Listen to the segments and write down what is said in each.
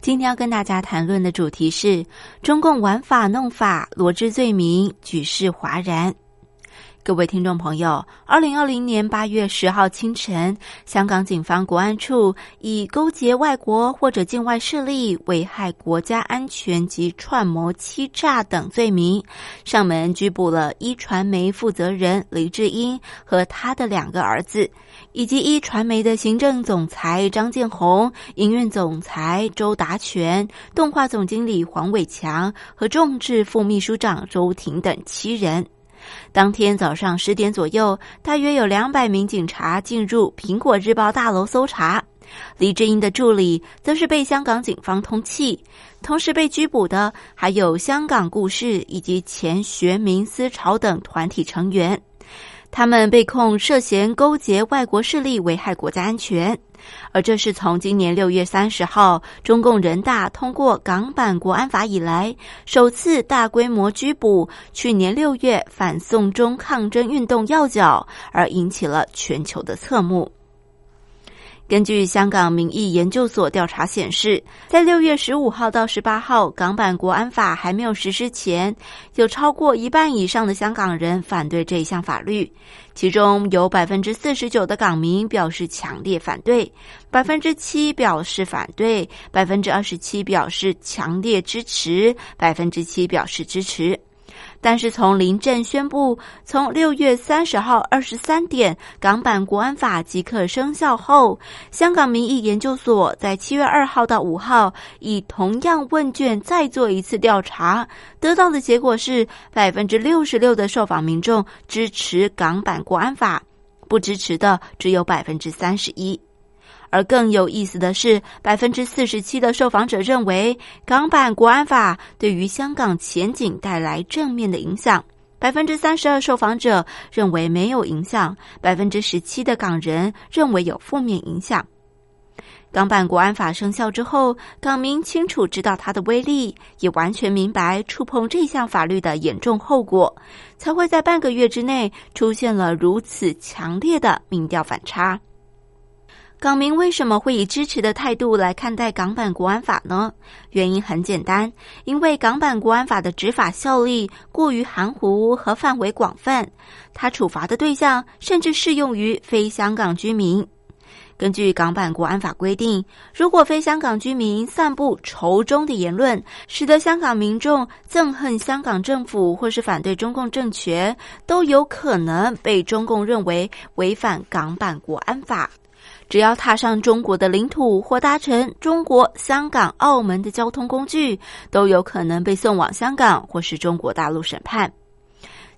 今天要跟大家谈论的主题是中共玩法弄法，罗织罪名，举世哗然。各位听众朋友，二零二零年八月十号清晨，香港警方国安处以勾结外国或者境外势力、危害国家安全及串谋欺诈等罪名，上门拘捕了一传媒负责人黎智英和他的两个儿子，以及一传媒的行政总裁张建宏、营运总裁周达全、动画总经理黄伟强和众志副秘书长周婷等七人。当天早上十点左右，大约有两百名警察进入苹果日报大楼搜查。李志英的助理则是被香港警方通缉，同时被拘捕的还有香港故事以及前学民思潮等团体成员。他们被控涉嫌勾结外国势力，危害国家安全。而这是从今年六月三十号中共人大通过港版国安法以来，首次大规模拘捕去年六月反送中抗争运动要角，而引起了全球的侧目。根据香港民意研究所调查显示，在六月十五号到十八号港版国安法还没有实施前，有超过一半以上的香港人反对这一项法律，其中有百分之四十九的港民表示强烈反对，百分之七表示反对，百分之二十七表示强烈支持，百分之七表示支持。但是从临阵宣布，从六月三十号二十三点港版国安法即刻生效后，香港民意研究所在七月二号到五号以同样问卷再做一次调查，得到的结果是百分之六十六的受访民众支持港版国安法，不支持的只有百分之三十一。而更有意思的是，百分之四十七的受访者认为港版国安法对于香港前景带来正面的影响，百分之三十二受访者认为没有影响，百分之十七的港人认为有负面影响。港版国安法生效之后，港民清楚知道它的威力，也完全明白触碰这项法律的严重后果，才会在半个月之内出现了如此强烈的民调反差。港民为什么会以支持的态度来看待港版国安法呢？原因很简单，因为港版国安法的执法效力过于含糊和范围广泛，它处罚的对象甚至适用于非香港居民。根据港版国安法规定，如果非香港居民散布仇中的言论，使得香港民众憎恨香港政府或是反对中共政权，都有可能被中共认为违反港版国安法。只要踏上中国的领土或搭乘中国香港、澳门的交通工具，都有可能被送往香港或是中国大陆审判。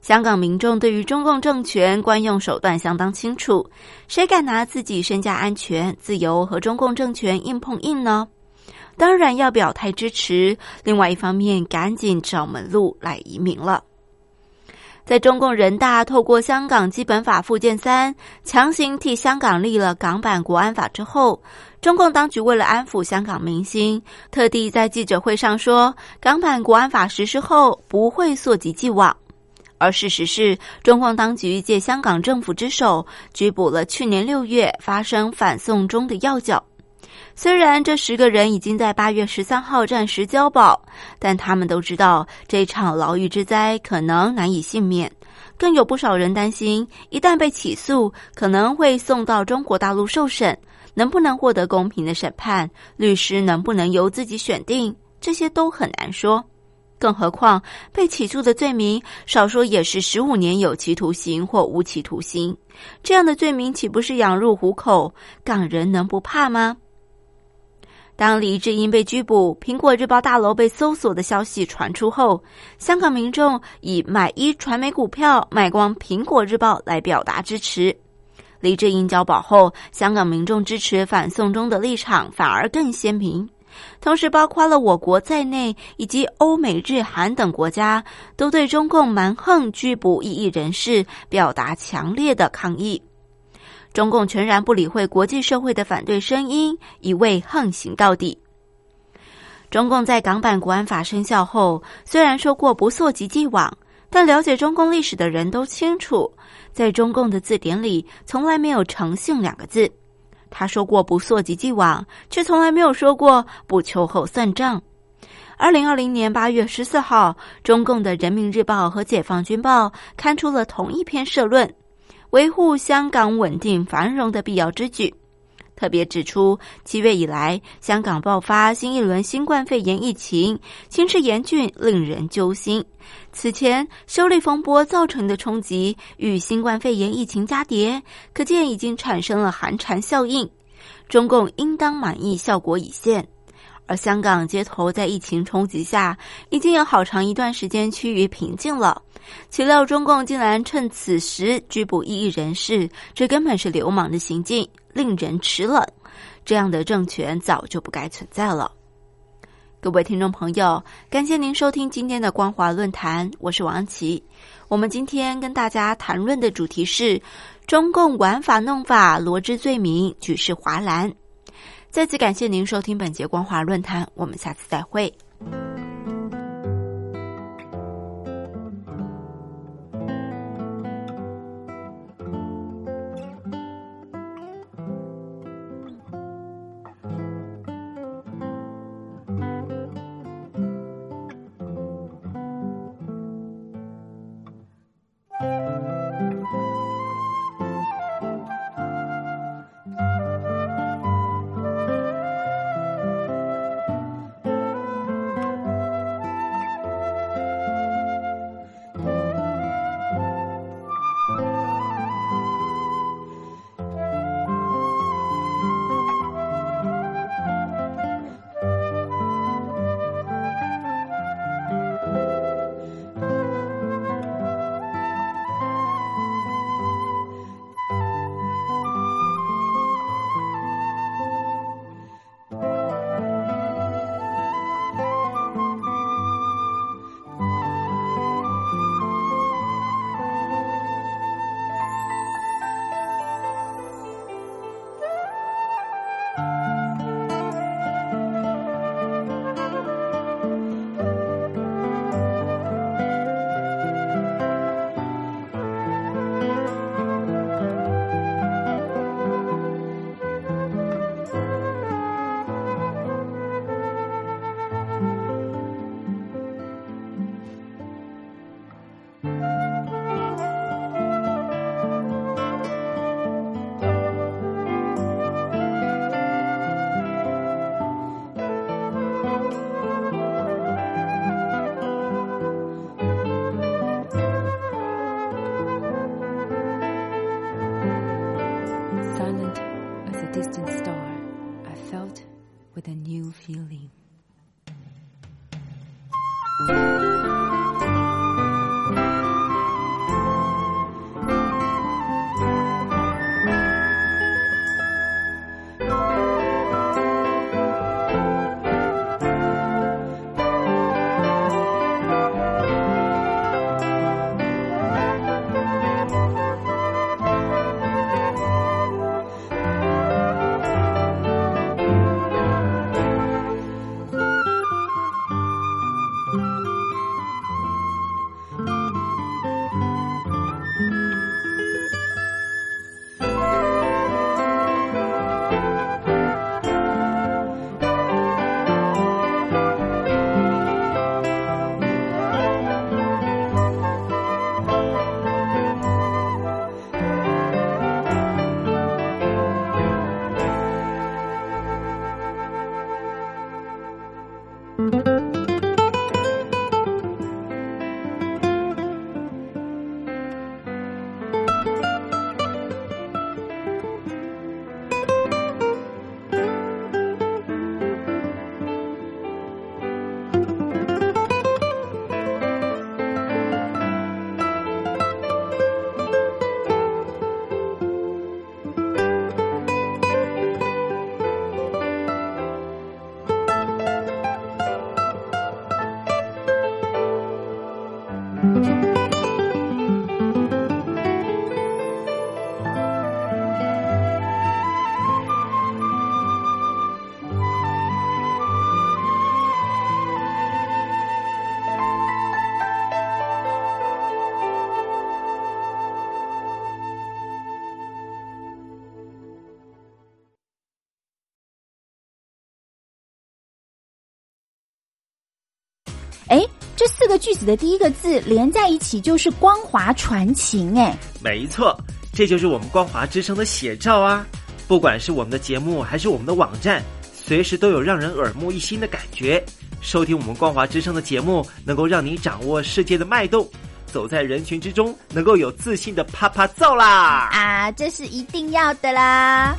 香港民众对于中共政权惯用手段相当清楚，谁敢拿自己身家安全、自由和中共政权硬碰硬呢？当然要表态支持。另外一方面，赶紧找门路来移民了。在中共人大透过香港基本法附件三强行替香港立了港版国安法之后，中共当局为了安抚香港民心，特地在记者会上说，港版国安法实施后不会溯及既往。而事实是，中共当局借香港政府之手拘捕了去年六月发生反送中的要角。虽然这十个人已经在八月十三号暂时交保，但他们都知道这场牢狱之灾可能难以幸免。更有不少人担心，一旦被起诉，可能会送到中国大陆受审，能不能获得公平的审判，律师能不能由自己选定，这些都很难说。更何况被起诉的罪名，少说也是十五年有期徒刑或无期徒刑，这样的罪名岂不是养入虎口？港人能不怕吗？当李智英被拘捕，苹果日报大楼被搜索的消息传出后，香港民众以买一传媒股票、卖光苹果日报来表达支持。李智英交保后，香港民众支持反送中的立场反而更鲜明。同时包括了我国在内，以及欧美日韩等国家，都对中共蛮横拘捕异议人士表达强烈的抗议。中共全然不理会国际社会的反对声音，一味横行到底。中共在港版国安法生效后，虽然说过不溯及既往，但了解中共历史的人都清楚，在中共的字典里从来没有“诚信”两个字。他说过不溯及既往，却从来没有说过不秋后算账。二零二零年八月十四号，中共的《人民日报》和《解放军报》刊出了同一篇社论，维护香港稳定繁荣的必要之举。特别指出，七月以来，香港爆发新一轮新冠肺炎疫情，形势严峻，令人揪心。此前修例风波造成的冲击与新冠肺炎疫情加叠，可见已经产生了寒蝉效应。中共应当满意，效果已现。而香港街头在疫情冲击下，已经有好长一段时间趋于平静了。岂料中共竟然趁此时拘捕异议人士，这根本是流氓的行径，令人齿冷。这样的政权早就不该存在了。各位听众朋友，感谢您收听今天的光华论坛，我是王琦。我们今天跟大家谈论的主题是中共玩法弄法，罗织罪名，举世哗然。再次感谢您收听本节光华论坛，我们下次再会。个句子的第一个字连在一起就是光华传情，哎，没错，这就是我们光华之声的写照啊！不管是我们的节目还是我们的网站，随时都有让人耳目一新的感觉。收听我们光华之声的节目，能够让你掌握世界的脉动，走在人群之中，能够有自信的啪啪造啦！啊，这是一定要的啦！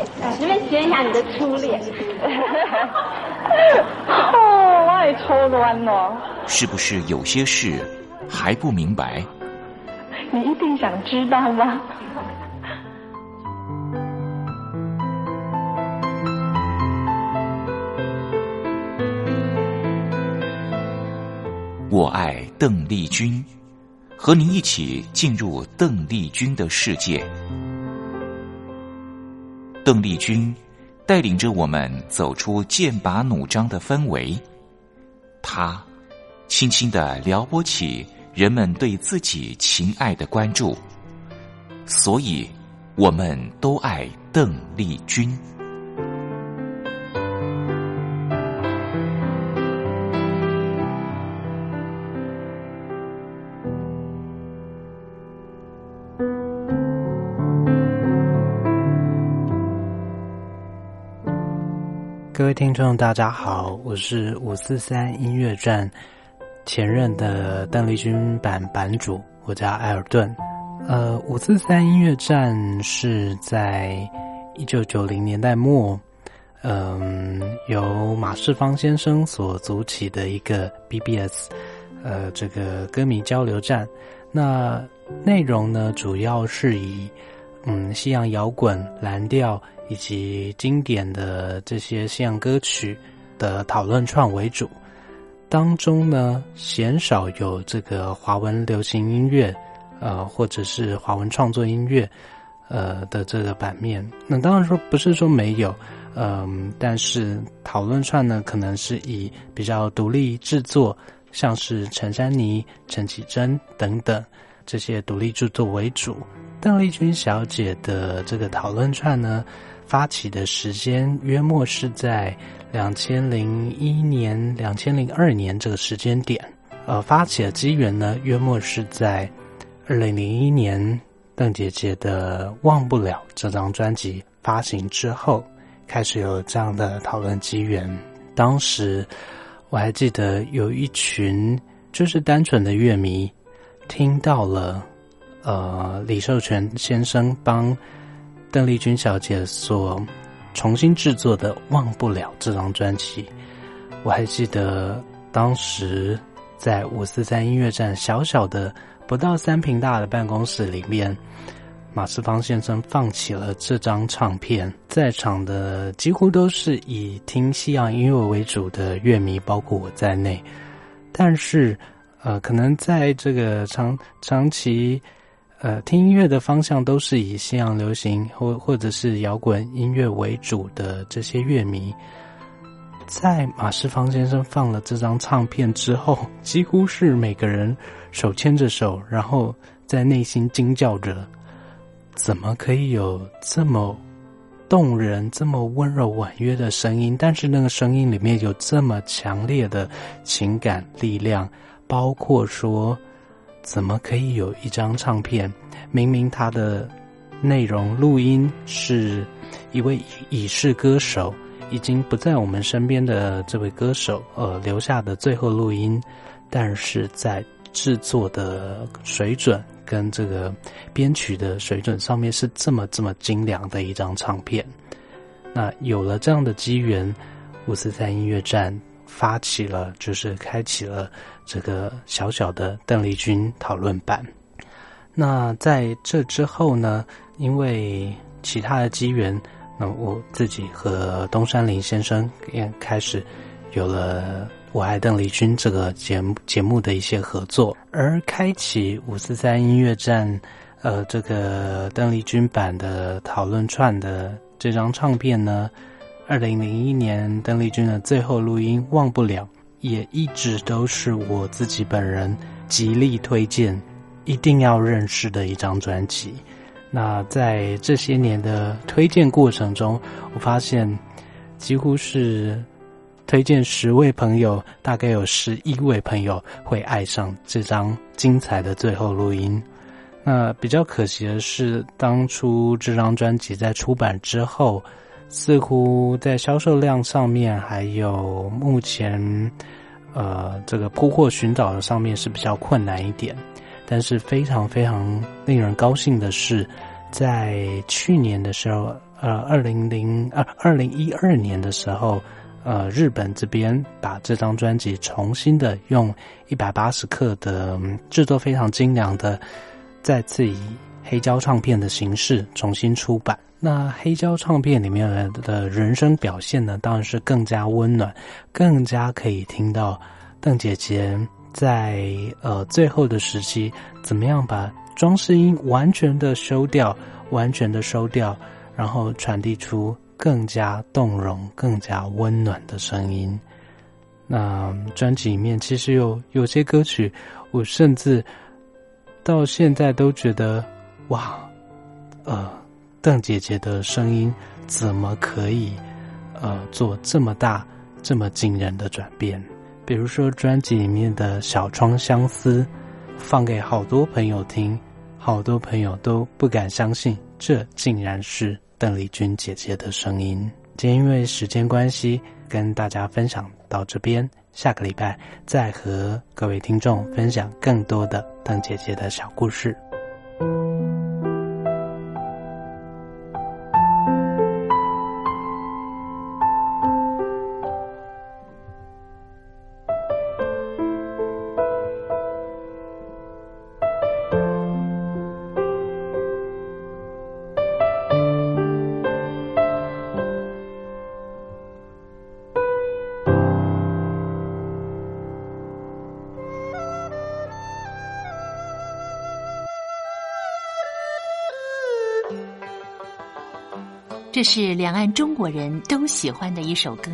能不能形容一下你的初恋？哦，我也初恋了。是不是有些事还不明白？你一定想知道吗？我爱邓丽君，和您一起进入邓丽君的世界。邓丽君带领着我们走出剑拔弩张的氛围，她轻轻的撩拨起人们对自己情爱的关注，所以我们都爱邓丽君。位听众，大家好，我是五四三音乐站前任的邓丽君版版主，我叫艾尔顿。呃，五四三音乐站是在一九九零年代末，嗯，由马世芳先生所组起的一个 BBS，呃，这个歌迷交流站。那内容呢，主要是以嗯西洋摇滚、蓝调。以及经典的这些西洋歌曲的讨论串为主，当中呢鲜少有这个华文流行音乐，呃，或者是华文创作音乐，呃的这个版面。那当然说不是说没有，嗯，但是讨论串呢，可能是以比较独立制作，像是陈珊妮、陈绮贞等等这些独立制作为主。邓丽君小姐的这个讨论串呢。发起的时间约莫是在两千零一年、两千零二年这个时间点。呃，发起的机缘呢，约莫是在二零零一年邓姐姐的《忘不了》这张专辑发行之后，开始有这样的讨论机缘。当时我还记得有一群就是单纯的乐迷，听到了呃李寿全先生帮。邓丽君小姐所重新制作的《忘不了》这张专辑，我还记得当时在五四三音乐站小小的不到三平大的办公室里面，马世芳先生放起了这张唱片，在场的几乎都是以听西洋音乐为主的乐迷，包括我在内。但是，呃，可能在这个长长期。呃，听音乐的方向都是以西洋流行或或者是摇滚音乐为主的这些乐迷，在马世芳先生放了这张唱片之后，几乎是每个人手牵着手，然后在内心惊叫着：怎么可以有这么动人、这么温柔婉约的声音？但是那个声音里面有这么强烈的情感力量，包括说，怎么可以有一张唱片，明明它的内容录音是一位已逝歌手，已经不在我们身边的这位歌手呃留下的最后录音，但是在制作的水准。跟这个编曲的水准上面是这么这么精良的一张唱片，那有了这样的机缘，五四三音乐站发起了，就是开启了这个小小的邓丽君讨论版。那在这之后呢，因为其他的机缘，那我自己和东山林先生也开始有了。我爱邓丽君这个节目节目的一些合作，而开启五四三音乐站，呃，这个邓丽君版的讨论串的这张唱片呢，二零零一年邓丽君的最后录音《忘不了》，也一直都是我自己本人极力推荐、一定要认识的一张专辑。那在这些年的推荐过程中，我发现几乎是。推荐十位朋友，大概有十一位朋友会爱上这张精彩的最后录音。那比较可惜的是，当初这张专辑在出版之后，似乎在销售量上面，还有目前呃这个铺货寻找的上面是比较困难一点。但是非常非常令人高兴的是，在去年的时候，呃，二零零二二零一二年的时候。呃，日本这边把这张专辑重新的用一百八十克的制作非常精良的，再次以黑胶唱片的形式重新出版。那黑胶唱片里面的人声表现呢，当然是更加温暖，更加可以听到邓姐姐在呃最后的时期怎么样把装饰音完全的收掉，完全的收掉，然后传递出。更加动容、更加温暖的声音。那专辑里面其实有有些歌曲，我甚至到现在都觉得，哇，呃，邓姐姐的声音怎么可以呃做这么大、这么惊人的转变？比如说专辑里面的《小窗相思》，放给好多朋友听，好多朋友都不敢相信，这竟然是。邓丽君姐姐的声音。今天因为时间关系，跟大家分享到这边，下个礼拜再和各位听众分享更多的邓姐姐的小故事。这是两岸中国人都喜欢的一首歌。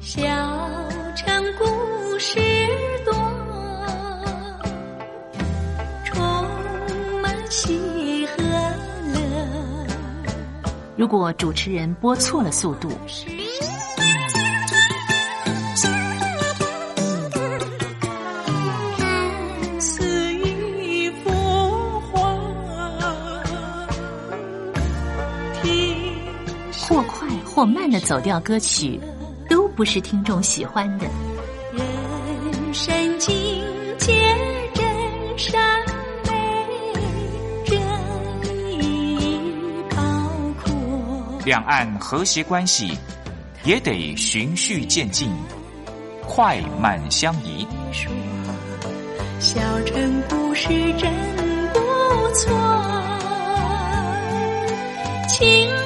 小城故事多，充满喜和乐。如果主持人播错了速度。或快或慢的走调歌曲，都不是听众喜欢的。人生境界真善美，真意高阔。两岸和谐关系也得循序渐进，快慢相宜。小城故事真不错，请。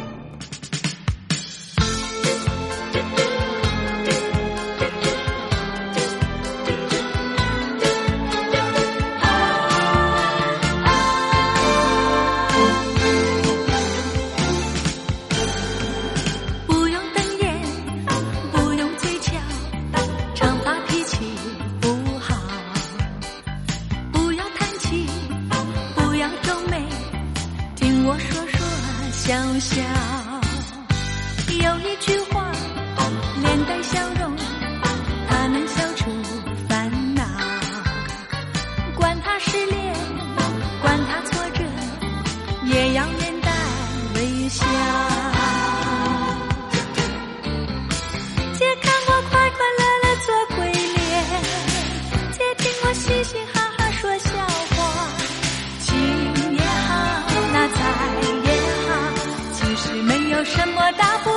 没有什么大不了。